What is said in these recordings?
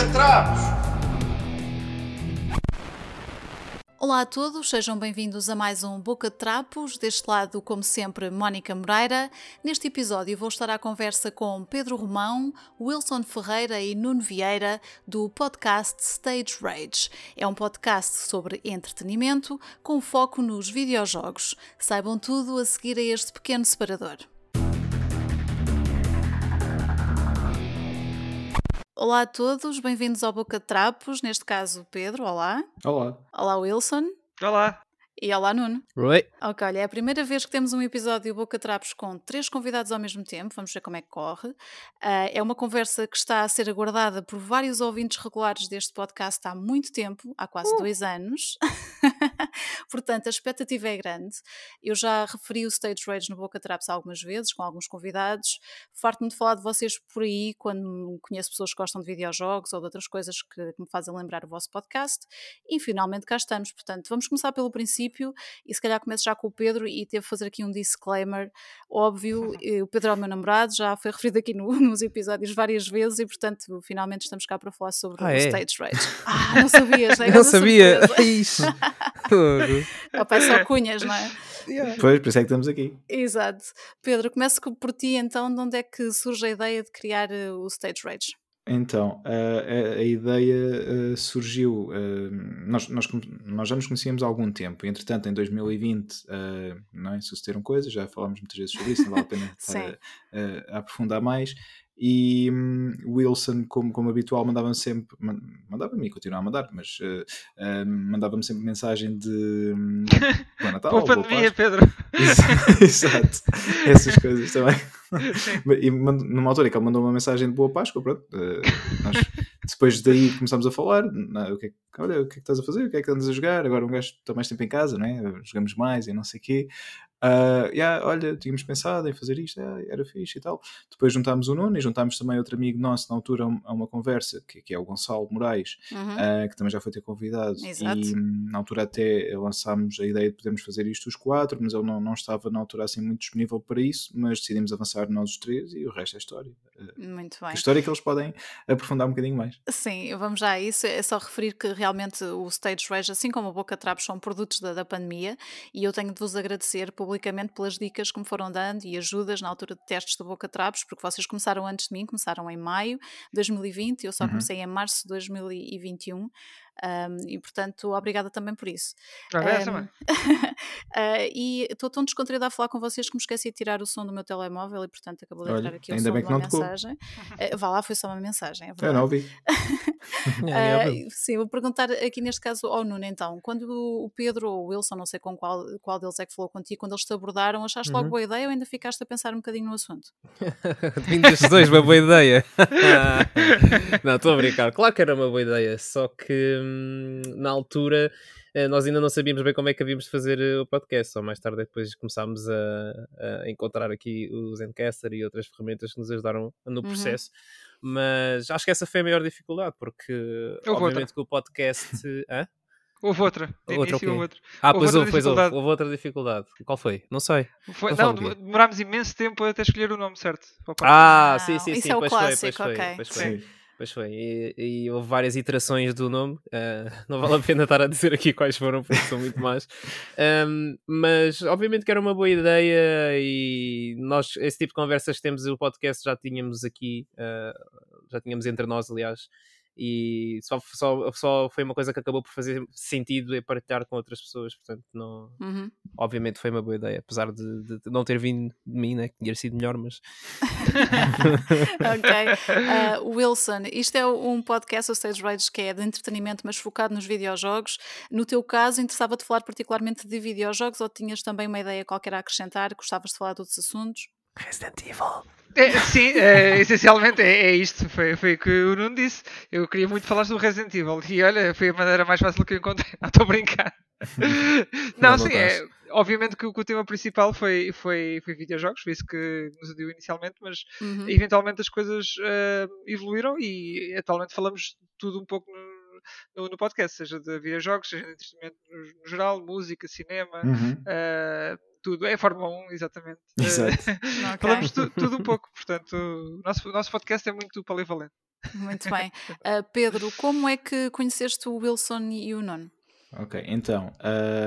Bocatrapos! Olá a todos, sejam bem-vindos a mais um Boca de Trapos. Deste lado, como sempre, Mónica Moreira. Neste episódio vou estar à conversa com Pedro Romão, Wilson Ferreira e Nuno Vieira do podcast Stage Rage. É um podcast sobre entretenimento com foco nos videojogos. Saibam tudo a seguir a este pequeno separador. Olá a todos, bem-vindos ao Boca de Trapos, neste caso Pedro, olá. Olá. Olá Wilson. Olá. E olá Nuno. Oi. Ok, olha, é a primeira vez que temos um episódio Boca Trapos com três convidados ao mesmo tempo, vamos ver como é que corre. Uh, é uma conversa que está a ser aguardada por vários ouvintes regulares deste podcast há muito tempo, há quase uh. dois anos. Portanto, a expectativa é grande. Eu já referi o Stage Rage no Boca Trapos algumas vezes, com alguns convidados. Farto-me de falar de vocês por aí, quando conheço pessoas que gostam de videojogos ou de outras coisas que, que me fazem lembrar o vosso podcast. E finalmente cá estamos. Portanto, vamos começar pelo princípio e se calhar começo já com o Pedro e teve fazer aqui um disclaimer óbvio. o Pedro é o meu namorado, já foi referido aqui no, nos episódios várias vezes e, portanto, finalmente estamos cá para falar sobre ah, o é? Stage Rage. Ah, não sabias, não, não sabia. Isso. Opa, só cunhas, não é? Yeah. Pois, por isso é que estamos aqui. Exato. Pedro, começo por ti então, de onde é que surge a ideia de criar uh, o Stage Rage? Então, a, a, a ideia uh, surgiu. Uh, nós, nós, nós, já nos conhecíamos há algum tempo, entretanto, em 2020, uh, não é, sucederam coisas, já falámos muitas vezes sobre isso, não vale a pena estar a, a, aprofundar mais. E um, Wilson, como, como habitual, mandava-me sempre, mandava-me e continua a mandar, mas uh, uh, mandava-me sempre mensagem de um, Boa Natal. Boa pandemia, Pedro. Exato, essas coisas também. e numa altura em que ele mandou uma mensagem de Boa Páscoa, pronto, uh, nós depois daí começámos a falar, o que é, olha, o que é que estás a fazer, o que é que andas a jogar, agora um gajo está mais tempo em casa, não é? jogamos mais e não sei o quê. Uh, yeah, olha, tínhamos pensado em fazer isto, yeah, era fixe e tal. Depois juntámos o Nuno e juntámos também outro amigo nosso na altura a uma conversa, que, que é o Gonçalo Moraes, uhum. uh, que também já foi ter convidado. Exato. E na altura até lançámos a ideia de podermos fazer isto os quatro, mas ele não, não estava na altura assim muito disponível para isso, mas decidimos avançar nós os três e o resto é história. Muito bem. História é que eles podem aprofundar um bocadinho mais. Sim, vamos já a isso. É só referir que realmente o Stage Rage, assim como a Boca Trapos, são produtos da, da pandemia e eu tenho de vos agradecer publicamente pelas dicas que me foram dando e ajudas na altura de testes do Boca Trapos, porque vocês começaram antes de mim, começaram em maio de 2020 e eu só uhum. comecei em março de 2021. Um, e portanto, obrigada também por isso. Um, uh, e estou tão descontraída a falar com vocês que me esqueci de tirar o som do meu telemóvel e portanto acabou de entrar aqui o som de uma mensagem. Uh, vá lá, foi só uma mensagem. É eu não ouvi. uh, sim, vou perguntar aqui neste caso ao Nuno então, quando o Pedro ou o Wilson, não sei com qual, qual deles é que falou contigo, quando eles te abordaram, achaste uhum. logo boa ideia ou ainda ficaste a pensar um bocadinho no assunto? Vim destes dois, uma boa ideia. não, estou a brincar. Claro que era uma boa ideia, só que na altura eh, nós ainda não sabíamos bem como é que havíamos de fazer eh, o podcast, só mais tarde depois começámos a, a encontrar aqui o Zencaster e outras ferramentas que nos ajudaram no uhum. processo. Uhum mas acho que essa foi a maior dificuldade, porque houve obviamente outra. que o podcast. Hã? Houve outra. outra okay. houve outra. Ah, pois houve, pois houve, houve outra dificuldade. Qual foi? Não sei. Foi, não, não demorámos imenso tempo até escolher o nome certo. Ah, sim, sim, sim. é pois, clássico, foi, pois okay. foi, pois foi. Pois foi, e, e, houve várias iterações do nome, uh, não vale a pena estar a dizer aqui quais foram, porque são muito más. Um, mas obviamente que era uma boa ideia e nós, esse tipo de conversas que temos o podcast já tínhamos aqui, uh, já tínhamos entre nós, aliás, e só, só, só foi uma coisa que acabou por fazer sentido e partilhar com outras pessoas, portanto, não, uhum. obviamente foi uma boa ideia, apesar de, de, de, não ter vindo de mim, né, que tinha sido melhor, mas ok. Uh, Wilson, isto é um podcast, o Stage Rage, que é de entretenimento, mas focado nos videojogos. No teu caso, interessava-te falar particularmente de videojogos ou tinhas também uma ideia qualquer a acrescentar? Gostavas de falar de outros assuntos? Resident Evil. É, sim, é, essencialmente é, é, isto. Foi, foi o que o Nuno disse. Eu queria muito falar do Resident Evil e olha, foi a maneira mais fácil que eu encontrei. Não estou a brincar. não, não, sim, é, obviamente que o, que o, tema principal foi, foi, foi videojogos, foi isso que nos deu inicialmente, mas uhum. eventualmente as coisas uh, evoluíram e atualmente falamos tudo um pouco no, no, no, podcast, seja de videojogos, seja de entretenimento no, no geral, música, cinema. Uhum. Uh, tudo. É Fórmula 1, exatamente. Exato. okay. Falamos tu, tudo um pouco, portanto, o nosso, o nosso podcast é muito polivalente. Muito bem. Uh, Pedro, como é que conheceste o Wilson e o Nuno? Ok, então,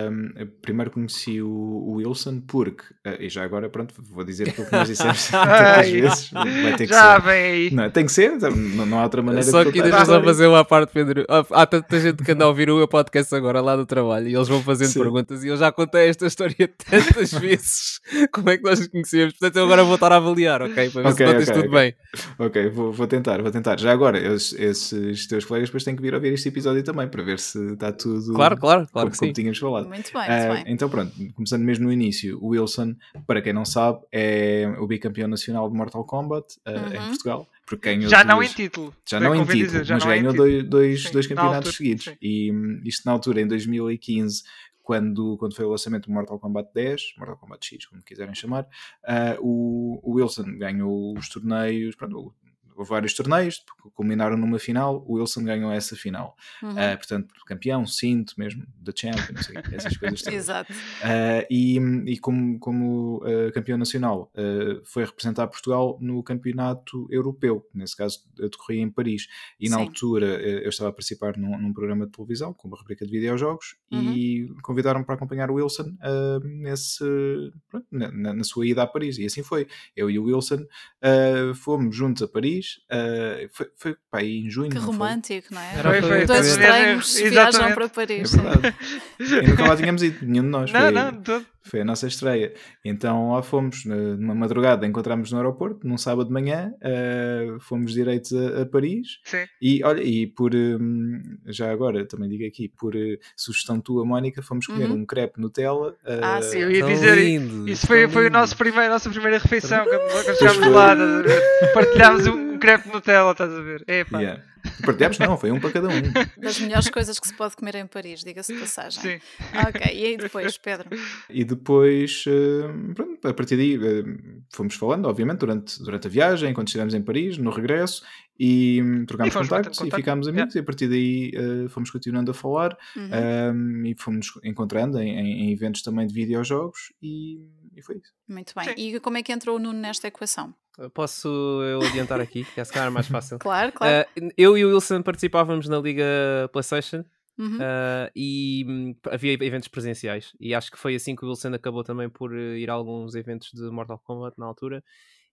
um, primeiro conheci o, o Wilson porque, uh, e já agora, pronto, vou dizer aquilo que nós dissemos tantas vezes, vai ter que já ser. vem aí. Não, tem que ser, não, não há outra maneira Só de que deixa só história. fazer uma parte, Pedro. Há- Há tanta gente que anda a ouvir o meu podcast agora lá do trabalho e eles vão fazendo Sim. perguntas e eu já contei esta história tantas vezes como é que nós nos conhecemos. Portanto, eu agora vou estar a avaliar, ok? Para ver Ok, se contas ok, tudo bem. Ok, vou, vou tentar, vou tentar. Já agora, esses, esses teus colegas depois têm que vir ouvir este episódio também para ver se está tudo Claro, claro, claro como, que como sim. tínhamos falado. Muito bem, muito bem. então pronto, começando mesmo no início, o Wilson, para quem não sabe, é o bicampeão nacional de Mortal Kombat em Uhum. Portugal, porque ganhou Já não duas- em título. já não em título, dizer, já mas não é em ganhou título. dois, dois, Sim, dois na campeonatos altura, seguidos. sim. E hum, isto na altura, em 2015, quando, quando foi o lançamento do Mortal Kombat 10, Mortal Kombat X, como quiserem chamar, ah, o, o Wilson ganhou os torneios, pronto, vários torneios, culminaram numa final, o Wilson ganhou essa final. Uhum. Ah, portanto, campeão, cinto mesmo, da Champions, não sei, essas coisas. Exato. Uh, e, e como, como uh, campeão nacional uh, foi representar Portugal no campeonato europeu, nesse caso decorria em Paris. E na Sim. altura uh, eu estava a participar num, num programa de televisão com uma rubrica de videojogos Uhum. e convidaram-me para acompanhar o Wilson uh, nesse, pronto, na, na- sua ida a Paris. E assim foi. Eu e o Wilson uh, fomos juntos a Paris. Uh, foi, foi pá, aí em junho. Que não foi? romântico, não é? Era Foi, foi. Dois foi- estranhos Exatamente. viajam para É Paris. verdade. e nunca lá tínhamos ido, nenhum de nós. Não, foi, não, todo. foi a nossa estreia. Então lá fomos, numa madrugada, encontramos no aeroporto, num sábado de manhã, eh, fomos direitos a, a Paris. Sim. E olha, e por hum, já agora também digo aqui, por eh, sugestão tua, Mónica, fomos comer Uhum. um crepe Nutella. Ah, sim. Eu ia Tão dizer, lindo, isso foi, foi o lindo. nosso primeiro, a nossa primeira refeição quando, quando chegámos lá. Partilhámos um crepe Nutella, estás a ver? Epá. yeah. Partilhámos? Não, foi um para cada um. Das melhores coisas que se pode comer em Paris, diga-se de passagem. Sim. Ok, e aí depois, Pedro? E depois, eh, pronto, a partir daí, eh, fomos falando, obviamente, durante, durante a viagem, enquanto estivemos em Paris, no regresso, e hum, trocámos E contactos e ficámos amigos, e a partir daí eh, fomos continuando a falar, Uhum. um, e fomos encontrando em, em- em eventos também de videojogos, e, e foi isso. Muito bem. Sim. E como é que entrou o Nuno nesta equação? Posso eu adiantar aqui? Que é se calhar mais fácil. Claro, claro. Uh, eu e o Wilson participávamos na Liga PlayStation Uhum. uh, e hum, havia eventos presenciais. E acho que foi assim que o Wilson acabou também por uh, ir a alguns eventos de Mortal Kombat na altura.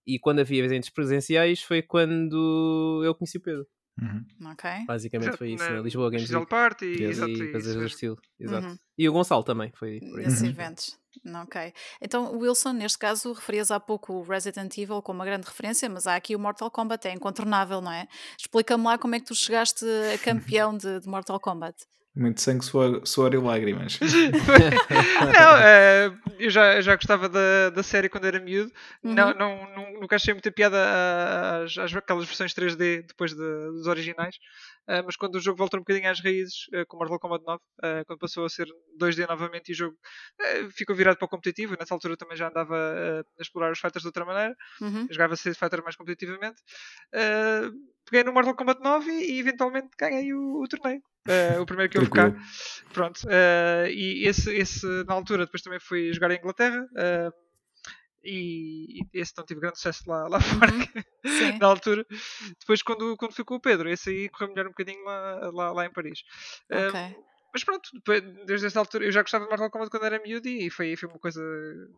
E quando havia eventos presenciais foi quando eu conheci o Pedro. Uhum. Ok. Basicamente foi isso, na- na Lisboa Games Digital Week. Party, Yes. exato, e coisas do estilo. Exato. Uhum. E o Gonçalo também foi por aí. Nesses Uhum. eventos. Ok. Então, Wilson, neste caso, referias há pouco o Resident Evil como uma grande referência, mas há aqui o Mortal Kombat, é incontornável, não é? Explica-me lá como é que tu chegaste a campeão de, de Mortal Kombat. Muito sangue, suor, suor e lágrimas. não, eh, eu já, já gostava da, da série quando era miúdo. Não, Uhum. não, não, nunca achei muita piada às, às- aquelas versões 3D depois de- dos originais. Eh, mas quando o jogo voltou um bocadinho às raízes, eh, com Mortal Kombat 9, eh, quando passou a ser 2D novamente e o jogo ficou virado para o competitivo, e nessa altura também já andava a explorar os fighters de outra maneira. Uhum. Jogava Street Fighter mais competitivamente. Uh, peguei no Mortal Kombat 9 e, e eventualmente ganhei o, o torneio. Uh, o primeiro que houve cá. Pronto. uh, e esse, esse, na altura, depois também fui jogar em Inglaterra. uh, e, e esse não tive grande sucesso lá, lá fora Uhum. Sim. na altura. Depois, quando, quando fui com o Pedro, esse aí correu melhor um bocadinho lá, lá, lá em Paris. Uh, Ok. mas pronto, depois, desde essa altura eu já gostava de Mortal Kombat quando era miúdo e foi, foi uma coisa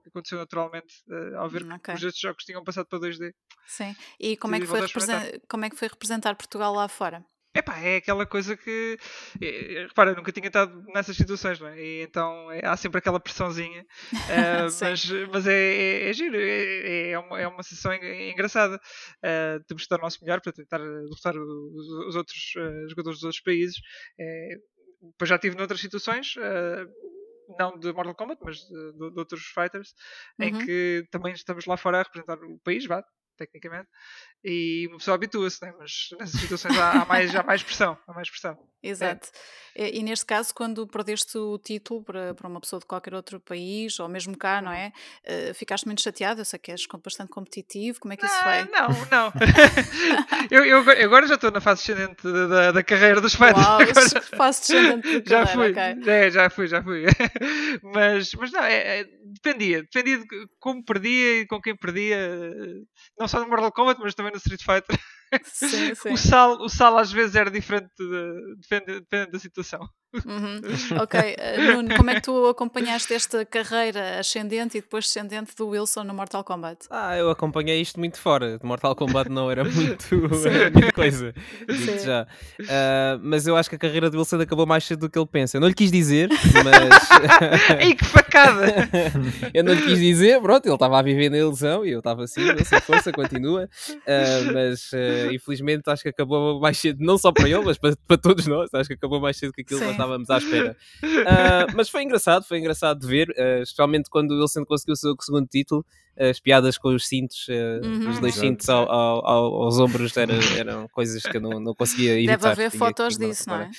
que aconteceu naturalmente uh, ao ver Ok. que os outros jogos tinham passado para 2D. Sim. E como é, que foi como é que foi representar Portugal lá fora? Epá, é aquela coisa que. eh, Repara, nunca tinha estado nessas situações, não é? E então é- há sempre aquela pressãozinha. Sim. mas mas é, é, é giro, é, é, uma, é uma sessão en- engraçada. Eh, temos que dar o nosso melhor para tentar derrotar os, os outros eh, jogadores dos outros países. Depois já estive noutras situações. não de Mortal Kombat, mas de, de- de outros fighters, em Uhum. que também estamos lá fora a representar o país, vá, tecnicamente, e uma pessoa habitua-se, né? mas nessas situações há, há mais, há mais pressão, há mais pressão. Exato. É. E, e neste caso, quando perdeste o título para, para uma pessoa de qualquer outro país, ou mesmo cá, não é? Eh, ficaste muito chateado, eu sei que és bastante competitivo, como é que isso Ah, foi? não, não. eu, eu agora- já estou na fase descendente da, da, da carreira dos. Uau, agora- faço descendente de já fui, ok. é, já fui, já fui. mas, mas não, é, é- dependia, dependia de como perdia e com quem perdia, eh, não só no Mortal Kombat, mas também no Street Fighter. Sim, sim. O, sal, o sal às vezes era diferente, de, depende, depende da situação. Uhum. Ok, uh, Nuno, como é que tu acompanhaste esta carreira ascendente e depois descendente do Wilson no Mortal Kombat? Ah, eu acompanhei isto muito fora. De Mortal Kombat não era muito a minha coisa. Já. Uh, mas eu acho que a carreira do Wilson acabou mais cedo do que ele pensa. Eu não lhe quis dizer, mas. Ei, que facada! eu não lhe quis dizer, pronto, ele estava a viver na ilusão e eu estava assim, essa força continua. Uh, mas infelizmente acho que acabou mais cedo, não só para ele, mas para, para todos nós. Acho que acabou mais cedo que aquilo Sim estávamos à espera. Uh, mas foi engraçado, foi engraçado de ver, uh, especialmente quando o Wilson conseguiu o seu segundo título. As piadas com os cintos, uh, uhum. os dois cintos ao, ao, ao, aos ombros eram, eram coisas que eu não, não conseguia evitar. Deve haver fotos disso, não é?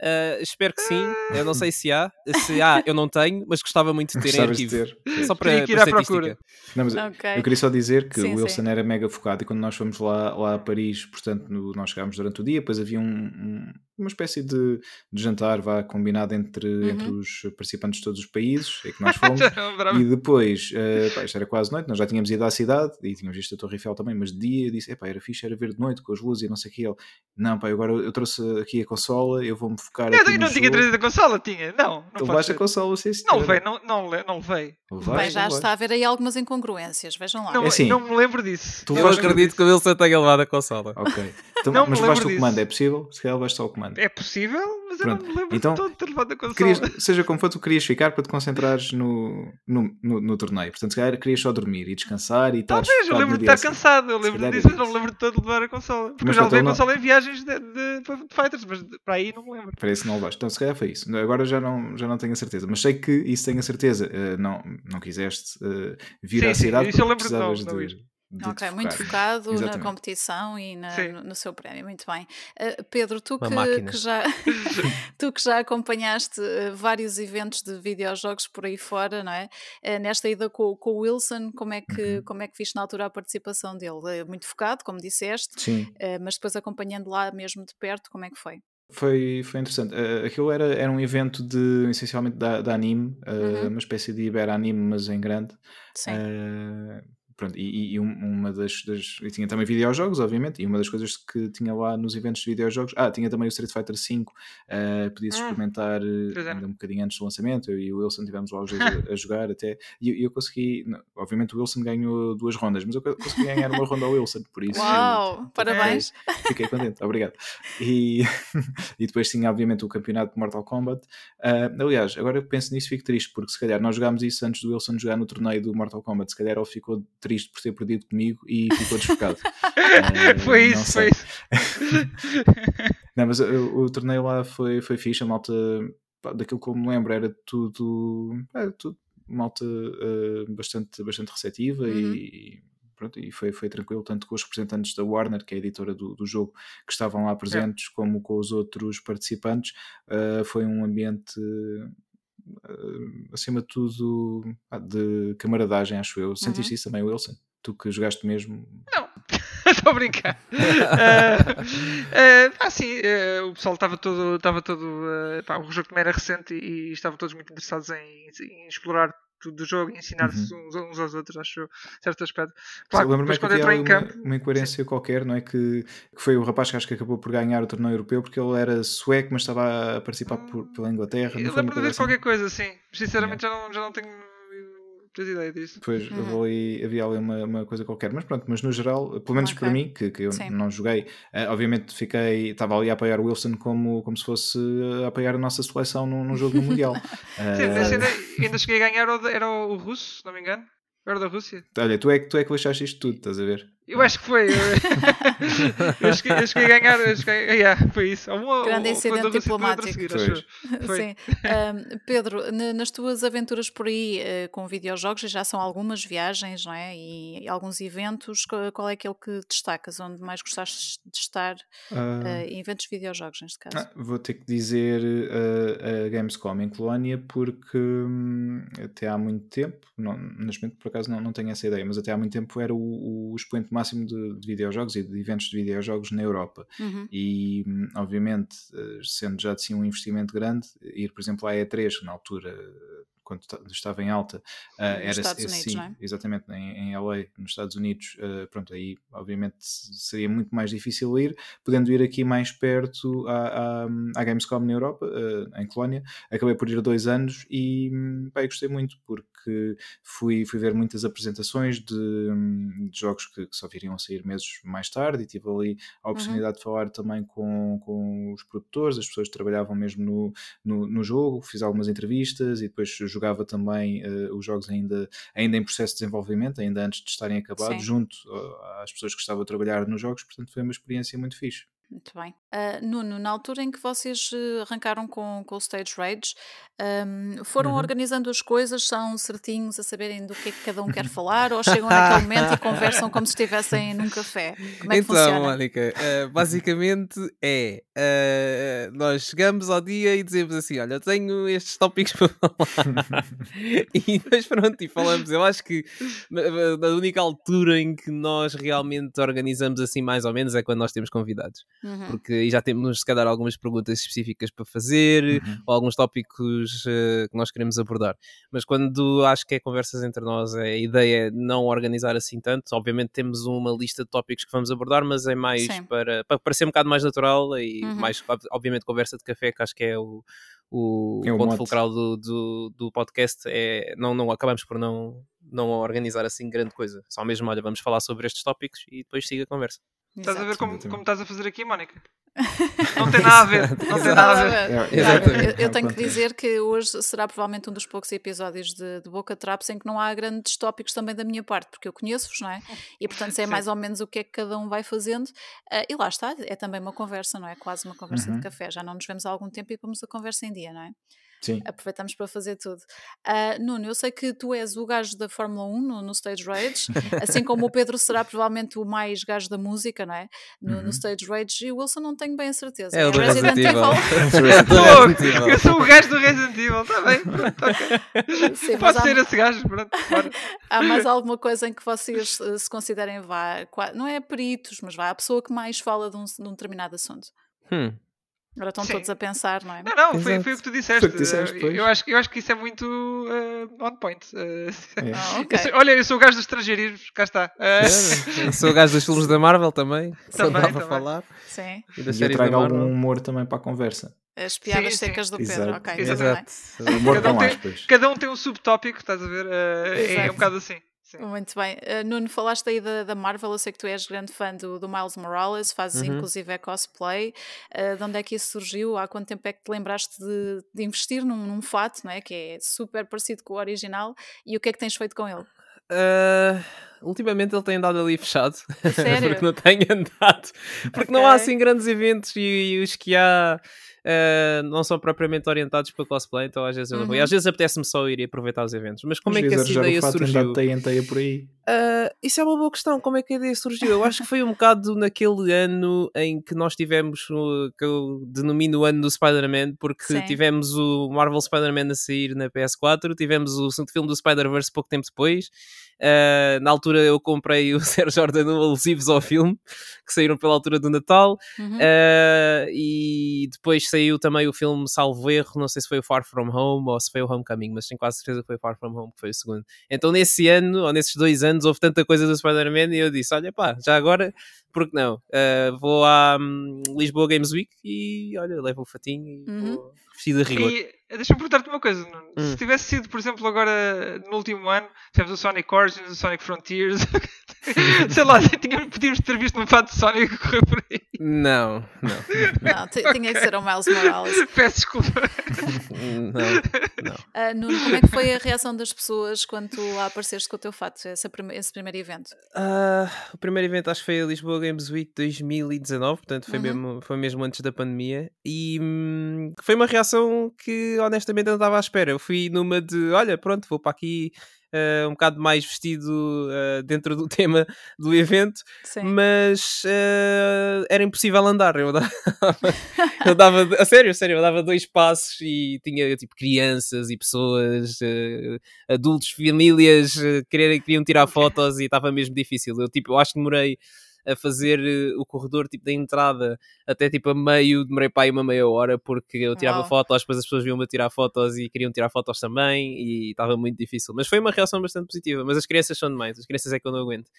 Uh, espero que sim. Eu não sei se há. Se há, eu não tenho, mas gostava muito de ter em arquivo. Ter. Só para, para estatística. Não, okay. Eu queria só dizer que sim, o Wilson sim. era mega focado e quando nós fomos lá, lá a Paris, portanto, no, nós chegámos durante o dia, depois havia um, um, uma espécie de, de, jantar vá, combinado entre, uhum. entre os participantes de todos os países é que nós fomos. e depois, uh, pá, isto era quase noite, nós já tínhamos ido à cidade e tínhamos visto a Torre Eiffel também, mas de dia eu disse: era fixe, era ver de noite com as luzes e não sei o que. Ele, não, pá, agora eu trouxe aqui a consola, eu vou-me focar. Eu, eu não tinha trazido a consola, tinha. Não, não tu levaste a consola, sim, Não levei, não, não, não levei. Bem, já está a haver aí algumas incongruências, vejam lá. Não, é assim, não me lembro disso. Tu eu acredito que o Wilson tenha levado a consola. Ok. Então, não mas levaste o comando, é possível? Se calhar levaste só o comando. É possível, mas Pronto. eu não me lembro então, de ter levado a consola. Querias, seja como for, tu querias ficar para te concentrares no, no, no, no torneio. Portanto, se calhar querias só dormir e descansar e estar. Talvez, eu lembro de estar cansado, eu lembro disso, mas não me lembro de todo levar a consola. Porque mas eu já levei a consola não... em viagens de, de, de, Fighters, mas para aí não me lembro. Para isso não levaste. Então, se calhar foi isso. Agora já não, já não tenho a certeza, mas sei que isso tenho a certeza. Uh, não, não quiseste uh, vir sim, à cidade sim, não, não de, ok, muito focado Exatamente. na competição e na, no, no, seu prémio, muito bem. Uh, Pedro, tu que, que, já, tu que já acompanhaste uh, vários eventos de videojogos por aí fora, não é? Uh, nesta ida com, com, o Wilson, como é, que, uhum. como é que viste na altura a participação dele? muito focado, como disseste, Sim. mas depois acompanhando lá mesmo de perto, como é que foi? Foi, foi interessante. Uh, aquilo era, era um evento de essencialmente da, da anime, uh, uhum. uma espécie de Ibera anime, mas em grande. Sim. Uh, pronto, e, e uma das, das, E tinha também videojogos, obviamente, e uma das coisas que tinha lá nos eventos de videojogos. Ah, tinha também o Street Fighter V, uh, podia-se ah, experimentar uh, ainda um bocadinho antes do lançamento. Eu e o Wilson tivemos lá os dois a, a, jogar até. E eu consegui. Não, obviamente o Wilson ganhou duas rondas, mas eu consegui ganhar uma ronda ao Wilson, por isso. Uau! Eu, parabéns! Fiquei contente, obrigado. E, e depois tinha, obviamente, o campeonato de Mortal Kombat. Uh, aliás, agora eu penso nisso fico triste, porque se calhar nós jogámos isso antes do Wilson jogar no torneio do Mortal Kombat. Se calhar ele ficou triste por ter perdido comigo e ficou desfocado. uh, foi isso, foi isso. não, mas o, o, torneio lá foi, foi fixe, a malta, daquilo que eu me lembro, era tudo, é, tudo malta uh, bastante, bastante receptiva uhum. e pronto, e foi, foi tranquilo, tanto com os representantes da Warner, que é a editora do, do jogo, que estavam lá presentes, é. como com os outros participantes. Uh, foi um ambiente acima de tudo de camaradagem, acho eu. Sentiste uhum. isso também, Wilson? Tu que jogaste mesmo? Não, estou a brincar. uh, uh, assim, uh, o pessoal estava todo. Estava todo uh, pá, o jogo também era recente e, e estavam todos muito interessados em, em explorar do jogo e ensinar-se uhum. uns, uns, aos outros, acho certo aspecto. Claro, depois quando entrou em campo. Uma, uma incoerência sim. qualquer, não é? Que, que foi o rapaz que acho que acabou por ganhar o torneio europeu porque ele era sueco, mas estava a participar hum, por, pela Inglaterra. Eu lembro de ver assim? qualquer coisa assim. Sinceramente yeah. já, não, já não tenho tens ideia disso? Pois, uhum. ali, havia ali uma, uma coisa qualquer, mas pronto, mas no geral, pelo menos okay. para mim, que, que eu Sim. não joguei, uh, obviamente fiquei, estava ali a apoiar o Wilson como, como se fosse a apoiar a nossa seleção num, num jogo no Mundial. uh, Sim, ainda, ainda cheguei a ganhar, era o russo, se não me engano. Era da Rússia. Olha, tu é, que, tu é que lixaste isto tudo, estás a ver? Eu acho que foi. eu, cheguei, eu cheguei a ganhar. Eu cheguei, yeah, foi isso. Uma, Grande incidente diplomático. Seguir, Sim. Um, Pedro, nas tuas aventuras por aí uh, com videojogos, já são algumas viagens não é? e, e, alguns eventos, qual é aquele que destacas? Onde mais gostaste de estar uh, uh, em eventos de videojogos, neste caso? Ah, vou ter que dizer a Gamescom em Colónia, porque hum, até há muito tempo, não, neste momento por acaso não, não tenho essa ideia, mas até há muito tempo era o, o expoente máximo de, de, videojogos e de eventos de videojogos na Europa. Uhum. E, obviamente, eh, sendo já de si um investimento grande, ir, por exemplo, à E3, na altura quando estava em alta, uh, era Estados Unidos, sim, é? exatamente, em, em LA, nos Estados Unidos, uh, pronto, aí obviamente seria muito mais difícil ir, podendo ir aqui mais perto à, à, à Gamescom na Europa, uh, em Colónia, acabei por ir dois anos e bem, gostei muito porque fui, fui ver muitas apresentações de, de jogos que, que, só viriam a sair meses mais tarde e tive ali a uhum. oportunidade uhum. de falar também com, com os produtores, as pessoas que trabalhavam mesmo no, no, no jogo, fiz algumas entrevistas e depois jogava também uh, os jogos ainda, ainda em processo de desenvolvimento, ainda antes de estarem acabados, Sim. junto uh, às pessoas que estavam a trabalhar nos jogos, portanto foi uma experiência muito fixe. Muito bem. Uh, Nuno, na altura em que vocês eh, arrancaram com, com o Stage Rage, um, foram uhum. organizando as coisas, são certinhos a saberem do que é que cada um quer falar ou chegam naquele momento e conversam como se estivessem num café? Como é que então, funciona? Mónica, uh, basicamente é uh, nós chegamos ao dia e dizemos assim: Olha, eu tenho estes tópicos para falar, e depois pronto, e falamos. Eu acho que a única altura em que nós realmente organizamos assim, mais ou menos, é quando nós temos convidados uhum. porque aí já temos, se calhar, algumas perguntas específicas para fazer uhum. ou alguns tópicos uh, que nós queremos abordar. Mas quando acho que é conversas entre nós, a ideia é não organizar assim tanto. Obviamente, temos uma lista de tópicos que vamos abordar, mas é mais para, para, para ser um bocado mais natural e uhum. mais, obviamente, conversa de café, que acho que é o o é ponto fulcral do, do, do, podcast é não, não acabamos por não, não organizar assim grande coisa. Só mesmo, olha, vamos falar sobre estes tópicos e depois siga a conversa. Estás a ver como, como estás a fazer aqui, Mónica? Não tem nada a ver. Não tem nada a ver. eu, eu, tenho que dizer que hoje será provavelmente um dos poucos episódios de, de Boca Traps em que não há grandes tópicos também da minha parte, porque eu conheço-vos, não é? E portanto sei mais ou menos o que é que cada um vai fazendo. Uh, e lá está, é também uma conversa, não é? Quase uma conversa uhum. de café. Já não nos vemos há algum tempo e vamos a conversa em dia, não é? Sim. Aproveitamos para fazer tudo. Uh, Nuno, eu sei que tu és o gajo da Fórmula 1 no, no Stage Rage, assim como o Pedro será provavelmente o mais gajo da música, não é? No, uhum. no Stage Rage, e o Wilson não tenho bem a certeza. É, o do Resident, Resident Evil. eu sou o gajo do Resident Evil, está bem? Sim, Pode ser há... esse gajo, pronto. Há mais alguma coisa em que vocês uh, se considerem, vá, não é peritos, mas vá, a pessoa que mais fala de um, de um determinado assunto? Hum. Agora estão Sim. todos a pensar, não é? Não, não, foi, foi o que tu disseste. Que disseste eu, acho, eu acho que isso é muito uh, on point. Uh, é. ah, okay. eu sou, olha, eu sou o gajo dos estrangeirismos, cá está. Uh, sou o gajo dos filmes da Marvel também. Também, também. falar. Sim. E, da e eu trago algum humor também para a conversa. As piadas sim, secas sim. do Pedro, Exato. ok. Exato. Cada um, tem, cada um tem um subtópico, estás a ver? é um bocado assim. Sim. Muito bem. Uh, Nuno, falaste aí da, da, Marvel, eu sei que tu és grande fã do, do Miles Morales, fazes uhum. inclusive é cosplay. Uh, de onde é que isso surgiu? Há quanto tempo é que te lembraste de, de investir num, num fato, não é? que é super parecido com o original, e o que é que tens feito com ele? Uh, ultimamente ele tem andado ali fechado. Sério? porque não tem andado. Porque okay. não há assim grandes eventos e, e os que há uh, não são propriamente orientados para cosplay, então às vezes eu não vou. E às uhum. vezes apetece-me só ir e aproveitar os eventos. Mas como às é que essa ideia surgiu? Teia, teia por aí. Uh, isso é uma boa questão. Como é que a ideia surgiu? Eu acho que foi um bocado naquele ano em que nós tivemos o que eu denomino o ano do Spider-Man, porque Sim. tivemos o Marvel Spider-Man a sair na PS4, tivemos o filme do Spider-Verse pouco tempo depois. Uh, na altura eu comprei o Sr. Jordan alusivos ao filme, que saíram pela altura do Natal, uhum. uh, e depois saiu também o filme Salvo Erro, não sei se foi o Far From Home ou se foi o Homecoming, mas tenho quase certeza que foi o Far From Home que foi o segundo. Então nesse ano, ou nesses dois anos, houve tanta coisa do Spider-Man e eu disse: olha pá, já agora, porque não? Uh, vou à um, Lisboa Games Week e olha, levo o fatinho e uhum. vou vestido a rigor. E deixa-me perguntar-te uma coisa, hum. se tivesse sido, por exemplo, agora no último ano, tivemos o Sonic Origins, o Sonic Frontiers, sei lá, podíamos ter visto um fato de Sonic correr por aí. Não, não. Não, tinha que ser o Miles Morales. Peço desculpa. não, não. Uh, Nuno, como é que foi a reação das pessoas quando tu lá apareceste com o teu fato, esse, esse primeiro evento? Uh, o primeiro evento acho que foi a Lisboa Games Week 2019, portanto foi, uhum. mesmo, foi mesmo antes da pandemia, e hum, foi uma reação que honestamente eu não estava à espera. Eu fui numa de, olha, pronto, vou para aqui uh, um bocado mais vestido uh, dentro do tema do evento, Sim. mas uh, era impossível andar. Eu dava, eu dava, a sério, a sério, eu dava dois passos e tinha tipo crianças e pessoas, adultos, famílias, queriam, queriam tirar fotos e estava mesmo difícil. Eu tipo, eu acho que demorei a fazer uh, o corredor tipo da entrada até tipo a meio, demorei para aí uma meia hora porque eu tirava Uau. fotos, depois as pessoas viam-me a tirar fotos e queriam tirar fotos também e estava muito difícil. Mas foi uma reação bastante positiva. Mas as crianças são demais, as crianças é que eu não aguento.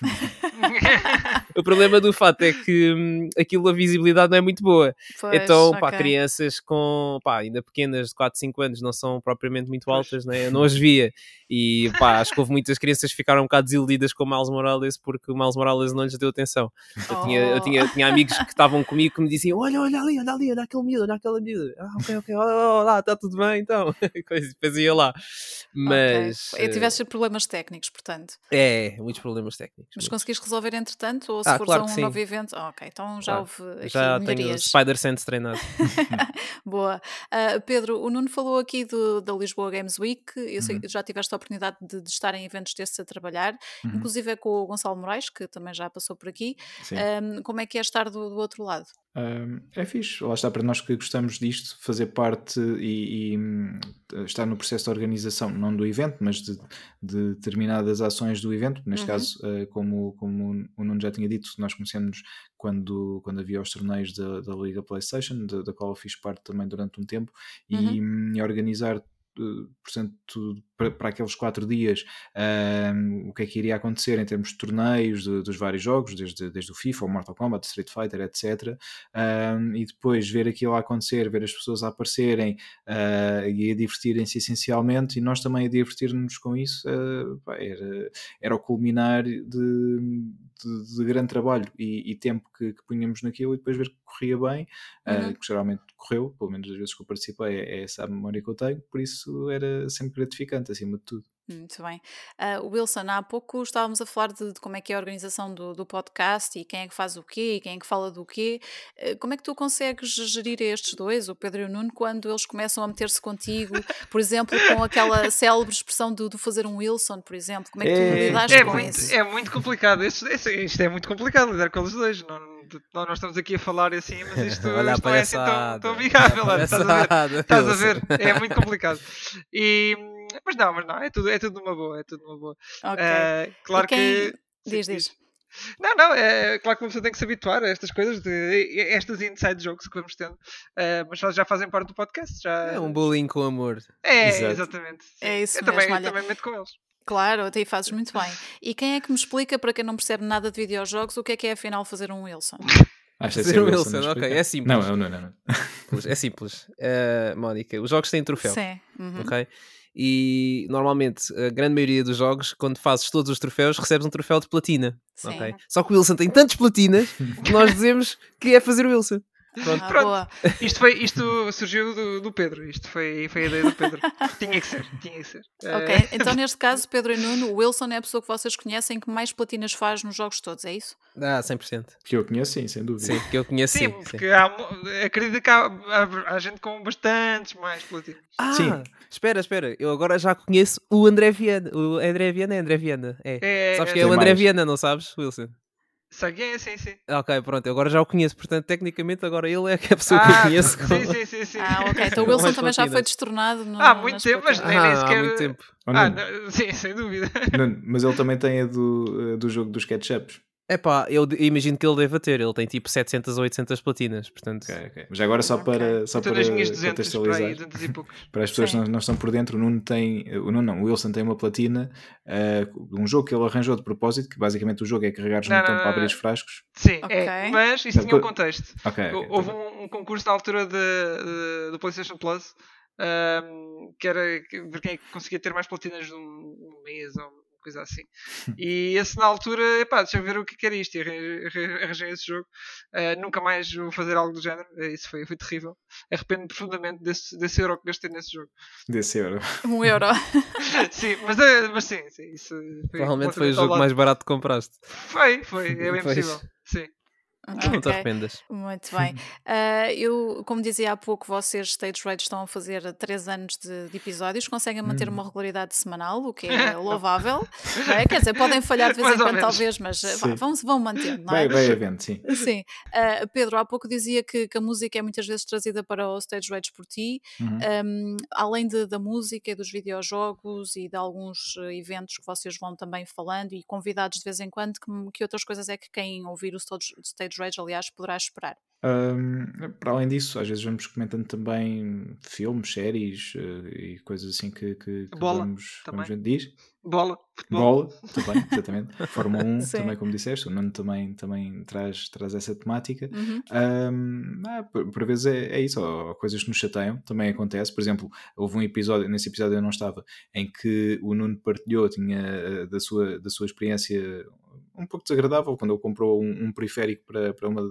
O problema do fato é que hum, aquilo a visibilidade não é muito boa. Pois, então, pá, ok. crianças com, pá, ainda pequenas, de 4, 5 anos, não são propriamente muito altas, né? eu não as via. E, pá, acho que houve muitas crianças que ficaram um bocado desiludidas com o Miles Morales porque o Miles Morales não lhes deu atenção. Eu, tinha, eu Oh. tinha, tinha amigos que estavam comigo que me diziam: Olha, olha ali, olha ali, olha aquele miúdo, olha aquela miúda. Ah, ok, ok, olha olha lá, está tudo bem então. Coisa, Depois ia lá. Mas. Ok. Eu tivesse problemas técnicos, portanto. eh, É, muitos problemas técnicos. Mas muitos. conseguiste resolver entretanto? Ou se Ah, fores claro a um sim. novo evento? Ah, ok, então já Claro. houve aqui Já tenho o melhorias. Spider Sense treinado. Boa. Ah, Pedro, o Nuno falou aqui do- da Lisboa Games Week. Eu sei Uhum. que já tiveste a oportunidade de, de estar em eventos desses a trabalhar, Uhum. inclusive é com o Gonçalo Moraes, que também já passou por aqui. Ahm, como é que é estar do, do outro lado? Um, é fixe, lá está para nós que gostamos disto, fazer parte e, e, hum, estar no processo de organização, não do evento, mas de, de determinadas ações do evento. Neste Uhum. caso, uh, como, como o Nuno já tinha dito, nós conhecemos quando, quando havia os torneios da, da Liga PlayStation, da, da qual eu fiz parte também durante um tempo, e, hum, e organizar. Uh, Portanto, para, para aqueles quatro dias, um, o que é que iria acontecer em termos de torneios de- dos vários jogos, desde, desde o FIFA, o Mortal Kombat, Street Fighter, etc. Um, e depois ver aquilo a acontecer, ver as pessoas a aparecerem uh, e a divertirem-se essencialmente, e nós também a divertir-nos com isso, uh, era, era o culminar de, de, de grande trabalho e, e tempo que, que punhamos naquilo, e depois ver que corria bem, uh, Uhum. que geralmente correu, pelo menos das vezes que eu participei, é, é essa a memória que eu tenho, por isso era sempre gratificante, acima de tudo. Muito bem. Ah, Wilson, há pouco estávamos a falar de, de como é que é a organização do, do podcast e quem é que faz o quê e quem é que fala do quê. Ah, como é que tu consegues gerir estes dois, o Pedro e o Nuno, quando eles começam a meter-se contigo, por exemplo, com aquela célebre expressão do, do fazer um Wilson, por exemplo? Como é que tu É, lidaste É com muito, isso? é muito complicado. Isto, isto- é muito complicado lidar com eles dois. Não- nós estamos aqui a falar assim, mas isto, isto não é assim tão, tão amigável. Estás a ver? Estás a ver? É muito complicado. E, mas não, mas não, é tudo, é tudo numa boa. É tudo numa boa. Ok. Eh, claro quem- que. Diz, sim, diz. Não, não, é claro que uma pessoa tem que se habituar a estas coisas, de, a estas inside jokes que vamos tendo, eh, mas já fazem parte do podcast. Já, É um bullying com amor. É, Exato. exatamente. É isso eu mesmo, também, olha. também meto com eles. Claro, até aí fazes muito bem. E quem é que me explica, para quem não percebe nada de videojogos, o que é que é afinal fazer um Wilson? Acho que Fazer é um Wilson, a ok, é simples. Não, não, não. não. É simples. Uh, Mónica, os jogos têm troféu. Sim. uhum. ok? E normalmente a grande maioria dos jogos, quando fazes todos os troféus, recebes um troféu de platina. Sim. ok? Só que o Wilson tem tantas platinas que nós dizemos que é fazer o Wilson. Pronto. Ah, Pronto. Isto, foi, isto surgiu do, do Pedro. Isto foi, foi a ideia do Pedro. tinha que ser, tinha que ser. Ok, Eh, então neste caso, Pedro e Nuno, o Wilson é a pessoa que vocês conhecem que mais platinas faz nos jogos todos, é isso? Ah, 100%. Que eu conheço, sim, sem dúvida. Sim, que eu conheço sim, sim. sim. porque há, acredito que há, há, há gente com bastantes mais platinas. Ah, Sim. espera, espera. Eu agora já conheço o André Viana. O André Viana é André Viana. É. É, sabes é, quem é o André mais. Viana, não sabes, Wilson? Sabe quem é? Sim, sim. Ok, pronto, eu agora já o conheço, portanto, tecnicamente, agora ele é que é a pessoa que Ah, eu conheço. com- sim, sim, sim, sim. Ah, ok. Então o Wilson também já foi destornado no, Há muito tempo, mas platinas. nem Ah, há sequer- muito tempo. Oh, Ah, não, sim, sem dúvida. Nuno, mas ele também tem a do, do jogo dos ketchups. Epá, eu de- imagino que ele deva ter. Ele tem tipo 700 ou 800 platinas, portanto... Ok, ok. Mas agora só para, só Estou para nas minhas 200 para contextualizar. aí, 200 e poucos. Para as pessoas que não, não estão por dentro, o Nuno tem. O Nuno não, o Wilson tem uma platina de um jogo que ele arranjou de propósito, que basicamente o jogo é carregares no Não, botão não, para abrir os frascos. Sim, Ok. é. Mas isso tinha um contexto. Ok. ok, Houve um, um concurso na altura de, do PlayStation Plus ahm, que era ver quem é que conseguia ter mais platinas num, mês ou coisa assim. E esse na altura, epá, deixa eu ver o que é era isto. E arranjei, esse jogo. Ah, nunca mais vou fazer algo do género. Eh, Isso foi, foi terrível. Arrependo-me profundamente desse, desse euro que gastei nesse jogo. Desse euro. Um euro. sim, mas, eh, mas sim, sim, isso foi Provavelmente foi o jogo mais barato que compraste. Foi, foi, é bem Pois. possível. Sim. Okay. Não te arrependas. Muito bem. Uh, eu, como dizia há pouco, vocês, Stage Rage, estão a fazer 3 anos de, de episódios, conseguem manter hum. uma regularidade semanal, o que é louvável. é? Quer dizer, podem falhar de vez em quando, talvez, mas vá, vão, vão mantendo, não é? Vai, vai havendo, sim. Sim. Uh, Pedro, há pouco dizia que, que, a música é muitas vezes trazida para o Stage Rage por ti. Uhum. Um, além de, da música e dos videojogos e de alguns eh, eventos que vocês vão também falando e convidados de vez em quando, que, que outras coisas é que quem ouvir o Stage Rage, aliás, poderá esperar? Um, para além disso, às vezes vamos comentando também filmes, séries uh, e coisas assim que, que, que Bola, vamos, também. vamos diz. Bola, futebol. Bola, também, exatamente. Fórmula 1, Sim. também como disseste, o Nuno também, também traz, traz essa temática. Uhum. Um, ah, por, por, vezes é, é isso, ou, coisas que nos chateiam, também acontece. Por exemplo, houve um episódio, nesse episódio eu não estava, em que o Nuno partilhou, tinha eh, da sua, da sua experiência um pouco desagradável quando ele comprou um, um periférico para, para uma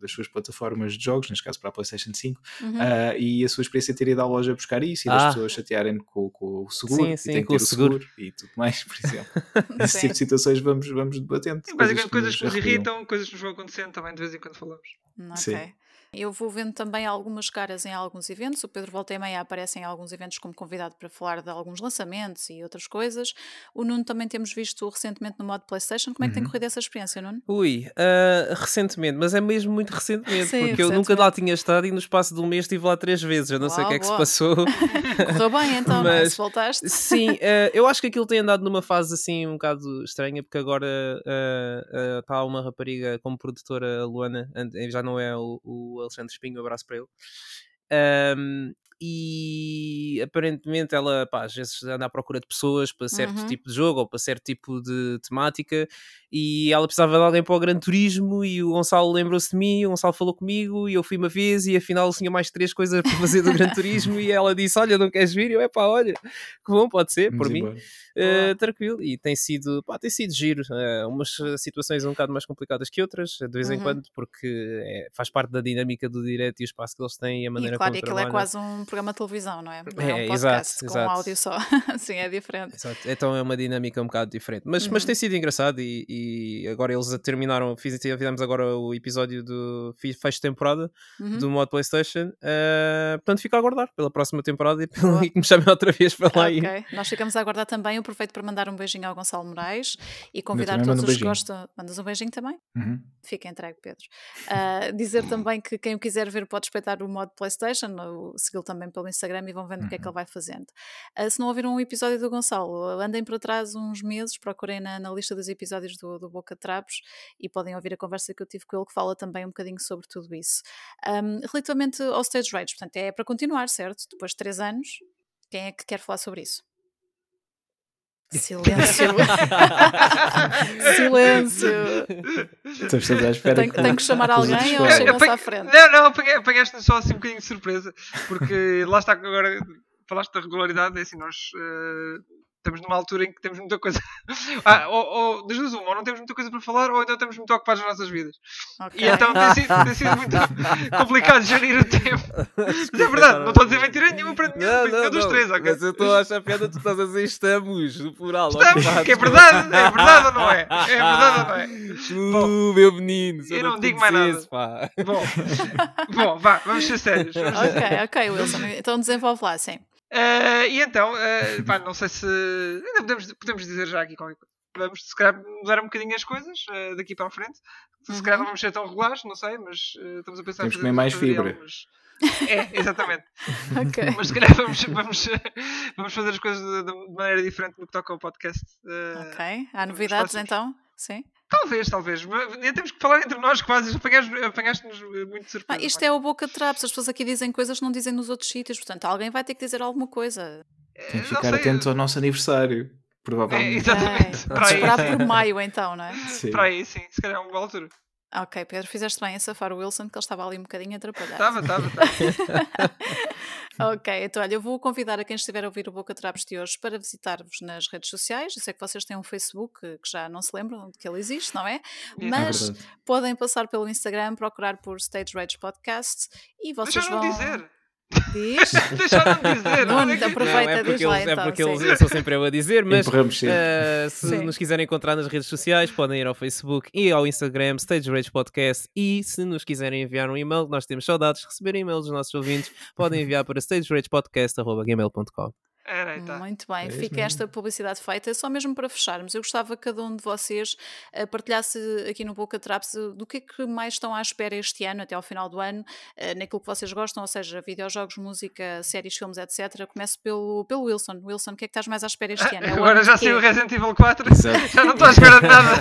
das suas plataformas de jogos, neste caso para a PlayStation 5, uhum. uh, e a sua experiência ter ido à loja buscar isso e ah. das pessoas chatearem com, com o seguro sim, sim, e tem que ter o seguro. seguro. e tudo mais, por exemplo. Esse tipo de situações vamos, vamos debatendo. basicamente coisas que nos, nos irritam, coisas que nos vão acontecendo também de vez em quando falamos. Ok. Sim. Eu vou vendo também algumas caras em alguns eventos. O Pedro Volta e Meia aparece em alguns eventos como convidado para falar de alguns lançamentos e outras coisas. O Nuno também temos visto recentemente no modo PlayStation. Como é que uhum. tem corrido essa experiência, Nuno? Ui, uh, recentemente, mas é mesmo muito recentemente, Sim, porque recentemente. eu nunca lá tinha estado e no espaço de um mês estive lá três vezes. Eu não Uau, sei o que é que boa. se passou. Correu bem então, mas, não, se voltaste. Sim, uh, eu acho que aquilo tem andado numa fase assim um bocado estranha, porque agora está uh, uma rapariga como produtora, a Luana, já não é o, o Alexandre Espinho, um abraço para ele. Um, e aparentemente ela pá, às vezes anda à procura de pessoas para certo uhum. tipo de jogo ou para certo tipo de temática e ela precisava de alguém para o Gran Turismo e o Gonçalo lembrou-se de mim, o Gonçalo falou comigo e eu fui uma vez e afinal tinha mais três coisas para fazer do Gran Turismo e ela disse, olha, não queres vir? E eu, é pá, olha, que bom, pode ser, por mim uh, tranquilo, e tem sido pá, tem sido giro, uh, umas situações um bocado mais complicadas que outras, de vez em uhum. quando, porque é, faz parte da dinâmica do direto e o espaço que eles têm e a maneira e claro, como aquilo é quase um programa de televisão, não é? Não é, é um podcast exato, com exato. áudio só, sim, é diferente exato. então é uma dinâmica um bocado diferente, mas, uhum. mas tem sido engraçado e, e agora eles terminaram, fizemos agora o episódio do fecho de temporada uhum. do modo Playstation. Uh, portanto, fico a aguardar pela próxima temporada e, pelo, e que me chamem outra vez para lá. Ok, nós ficamos a aguardar também. Eu aproveito para mandar um beijinho ao Gonçalo Moraes e convidar todos os que gostam. Mandas um beijinho também? Uhum. Fica entregue, Pedro. Uh, dizer também que quem o quiser ver pode espreitar o modo Playstation, segui-lo também pelo Instagram e vão vendo uhum. o que é que uhum. ele vai fazendo. Uh, se não ouviram um episódio do Gonçalo, andem para trás uns meses, procurem na, na lista dos episódios do, do Boca Trapos e podem ouvir a conversa que eu tive com ele que fala também um bocadinho sobre tudo isso. Um, relativamente ao Stage Rage, portanto, é para continuar, certo? Depois de três anos, quem é que quer falar sobre isso? Silêncio. Silêncio. Estamos à espera. Tenho, tenho que chamar alguém ou chegam-se à frente? Não, não, apanhaste só assim um bocadinho de surpresa, porque lá está agora falaste da regularidade, é assim, nós uh, estamos numa altura em que temos muita coisa. ah, ou, ou das duas, uma, ou não temos muita coisa para falar, ou então estamos muito ocupados nas nossas vidas. Okay. E então tem sido, tem sido muito complicado gerir o tempo. Mas é verdade, não estou a dizer mentira nenhuma para nenhum, nenhum dos três, ok? Mas eu estou a achar piada, tu estás a dizer estamos, no plural. Estamos, que é verdade, é verdade ou não é? É verdade ou não é? Tu, Bom, meu menino, eu não digo mais nada. Pá. Bom, Bom, vá, vamos ser sérios. Vamos ser ok, ok, Wilson, então desenvolve lá, sim. Uh, e então, uh, pá, não sei se. Ainda podemos, podemos dizer já aqui qualquer coisa. Vamos, se calhar, mudar um bocadinho as coisas uh, daqui para a frente. Se uhum. calhar não vamos ser tão regulares, não sei, mas estamos a pensar Temos que comer mais fibra. Algumas... É, exatamente. okay. Mas se calhar vamos, vamos, vamos fazer as coisas de, de maneira diferente no que toca ao podcast. ok. Há novidades então? Sim. Talvez, talvez. Nem temos que falar entre nós quase. Apanhaste-nos muito de surpresa. Ah, isto é o boca de trapos. As pessoas aqui dizem coisas que não dizem nos outros sítios. Portanto, alguém vai ter que dizer alguma coisa. Tem que ficar atento ao nosso aniversário. Provavelmente. É, exatamente. É, para esperar por maio, então, não é? Sim. Para aí, sim. Se calhar é uma boa altura. Ok, Pedro, fizeste bem a safar o Wilson, que ele estava ali um bocadinho atrapalhado. Estava, estava, estava. ok, então olha, eu vou convidar a quem estiver a ouvir o Boca Trapos de hoje para visitar-vos nas redes sociais. Eu sei que vocês têm um Facebook que já não se lembram de que ele existe, não é? é Mas é podem passar pelo Instagram, procurar por Stage Rage Podcast e vocês Mas já vão. dizer. Diz? Deixaram-me dizer. Olha que- aproveita, Não, é porque diz lá eles, é então, porque sim. eles, eu sou sempre eu a dizer, mas. Uh, se Sim. nos quiserem encontrar nas redes sociais, podem ir ao Facebook e ao Instagram, Stage Rage Podcast. E se nos quiserem enviar um e-mail, nós temos saudades de receber e-mails dos nossos ouvintes, podem enviar para stageragepodcast.gmail.com. Era, então. Muito bem, É fica mesmo. esta publicidade feita. Só mesmo para fecharmos, eu gostava que cada um de vocês eh, partilhasse aqui no Boca Traps eh, do que é que mais estão à espera este ano, até ao final do ano, eh, naquilo que vocês gostam, ou seja, videojogos, música, séries, filmes, etc. Começo pelo, pelo Wilson. Wilson, o que é que estás mais à espera este ano? É Agora ano já saiu o Resident Evil 4. Exato. Já não estou à espera de nada.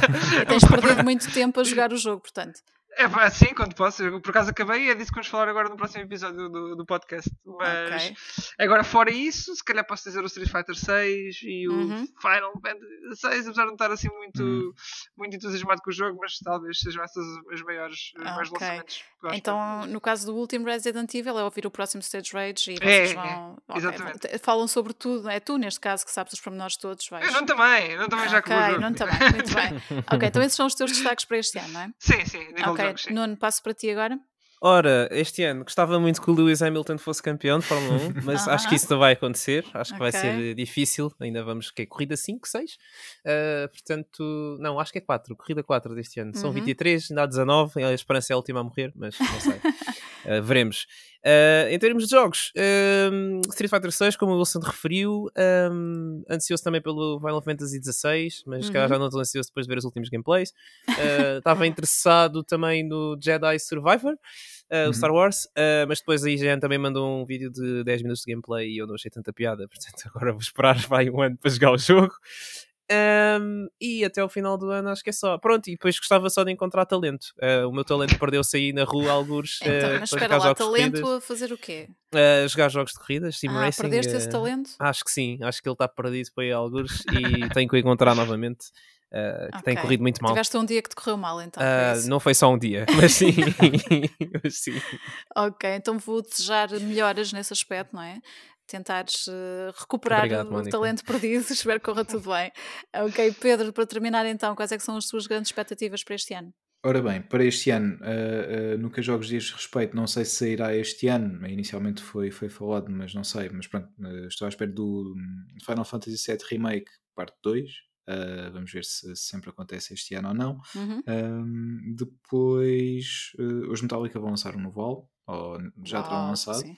E tens perdido muito tempo a jogar o jogo, portanto. É pá, sim, quando posso. Eu, por acaso acabei e é disso que vamos falar agora no próximo episódio do, do podcast. Mas Ok. agora, fora isso, se calhar posso dizer o Street Fighter 6 e o Uhum. Final Fantasy 6, apesar de não estar assim muito, Hum. muito entusiasmado com o jogo, mas talvez sejam essas as maiores, os maiores Ok. lançamentos. que eu acho Então, que- no caso do último Resident Evil, é ouvir o próximo Stage Rage e É, vocês é, vão. ok, exatamente. Falam sobre tudo, é tu neste caso que sabes os pormenores todos. Vais... Eu não também, eu não também já jogo. não também, muito bem. Ok, então esses são os teus destaques para este ano, não é? Sim, sim, nível ok. Nuno, passo para ti agora. Ora, este ano gostava muito que o Lewis Hamilton fosse campeão de Fórmula 1, mas acho que isso não vai acontecer. Acho que vai ser difícil. Ainda vamos, que é corrida 5, 6? Uh, portanto, não, acho que é 4, corrida 4 deste ano. São Uhum. 23, ainda há 19. A esperança é a última a morrer, mas não sei. Uh, veremos. Uh, em termos de jogos, um, Street Fighter 6, como o Wilson referiu, um, ansioso também pelo Final Fantasy 16, mas Uhum. já não estou ansioso depois de ver os últimos gameplays. Uh, Estava interessado também no Jedi Survivor, uh, Uhum. o Star Wars, uh, mas depois a IGN também mandou um vídeo de 10 minutos de gameplay e eu não achei tanta piada, portanto agora vou esperar vai um ano para jogar o jogo. Um, e até ao final do ano acho que é só. Pronto, e depois gostava só de encontrar talento. Uh, o meu talento perdeu-se aí na rua, alguns. Então, uh, mas espera lá, talento corridas. a fazer o quê? Uh, jogar jogos de corridas, sim ah, racing. perdeste esse talento? Acho que sim, acho que ele está perdido para aí alguns e tenho que o encontrar novamente. uh, que tem Ok. corrido muito mal. Tiveste um dia que te correu mal, então. foi Uh, isso? não foi só um dia, mas sim. mas sim. Ok, então vou desejar melhoras nesse aspecto, não é? Tentares eh, recuperar Obrigado, o talento perdido, espero que corra tudo bem. Ok, Pedro, para terminar então, quais é que são as tuas grandes expectativas para este ano? Ora bem, para este ano, uh, uh, no que a jogos diz respeito, não sei se sairá este ano, inicialmente foi, foi falado, mas não sei, mas pronto, uh, estou à espera do hum, Final Fantasy VII Remake, parte 2, uh, vamos ver se, se sempre acontece este ano ou não. Uhum. Um, depois, uh, os Metallica vão lançar um novo álbum, ou já terão Uau, lançado, sim.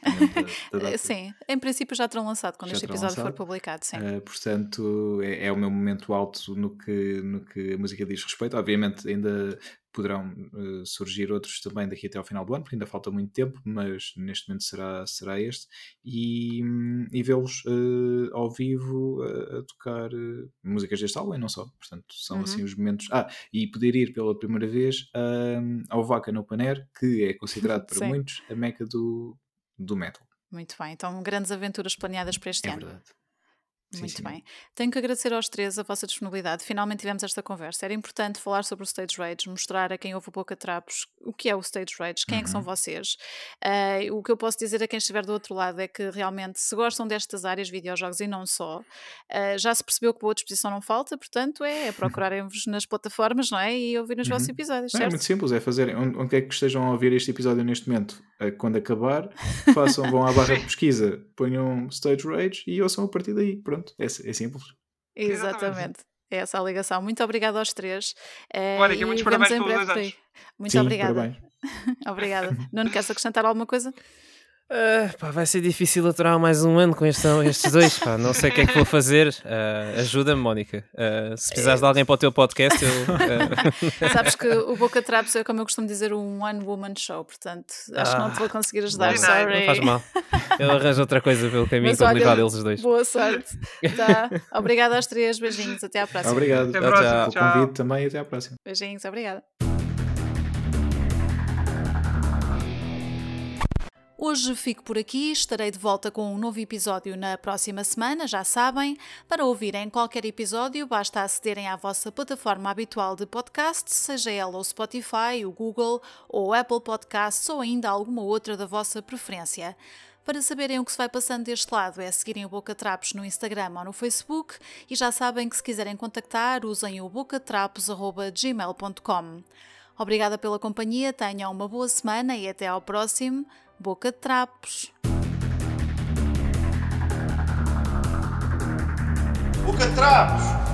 da- da. Sim, em princípio já terão lançado quando Já este episódio for lançado. publicado, sim. Uh, portanto, é, é o meu momento alto no que, no que a música diz respeito. Obviamente, ainda poderão uh, surgir outros também daqui até ao final do ano, porque ainda falta muito tempo, mas neste momento será, será este. E, e vê-los uh, ao vivo uh, a tocar uh, músicas deste álbum e não só. Portanto, são Uhum. assim os momentos. Ah, e poder ir pela primeira vez um, ao Vaca no Paner, que é considerado para Sim. muitos a meca do, do metal. Muito bem, então grandes aventuras planeadas para este É ano. verdade. Muito sim. bem. Tenho que agradecer aos três a vossa disponibilidade. Finalmente tivemos esta conversa. Era importante falar sobre o Stage Rage, mostrar a quem ouve o Boca Trapos o que é o Stage Rage, quem é que são Uhum. vocês. Eh, o que eu posso dizer a quem estiver do outro lado é que realmente, se gostam destas áreas, videojogos e não só, eh, já se percebeu que boa disposição não falta, portanto é, é procurarem-vos nas plataformas não é? e ouvirem os vossos Uhum. episódios, Não, é muito simples, é fazerem onde, onde quer que estejam a ouvir este episódio neste momento, quando acabar, façam, vão à barra de pesquisa, ponham Stage Rage e ouçam a partir daí. Pronto, é, é simples. Exatamente. É essa a ligação. Muito obrigada aos três. eh, Mónica, e muitos parabéns pelos dois anos. Muito Sim, obrigada. Obrigada. Nuno, queres acrescentar alguma coisa? Ah, pá, vai ser difícil aturar mais um ano com este- estes dois. Pá. Não sei o que é que vou fazer. Ah, Ajuda-me, Mónica. Ah, se precisares de alguém para o teu podcast, eu. ah, Sabes que o Boca Traps é, como eu costumo dizer, um one woman show, portanto acho que não te vou conseguir ajudar, não, sorry. não faz mal. Eu arranjo outra coisa pelo caminho para livrar deles os dois. Boa sorte. Tá. Obrigada aos três, beijinhos, até à próxima. Obrigado Até a Tchau, próxima. tchau. pelo Tchau. convite também e até à próxima. Beijinhos, obrigada. Hoje fico por aqui, estarei de volta com um novo episódio na próxima semana, já sabem. Para ouvirem qualquer episódio, basta acederem à vossa plataforma habitual de podcast, seja ela o Spotify, o Google ou Apple Podcasts ou ainda alguma outra da vossa preferência. Para saberem o que se vai passando deste lado é seguirem o Boca Trapos no Instagram ou no Facebook e já sabem que se quiserem contactar usem o bocatrapos.gmail.com. Obrigada pela companhia, tenham uma boa semana e até ao próximo boca de trapos. Boca de trapos!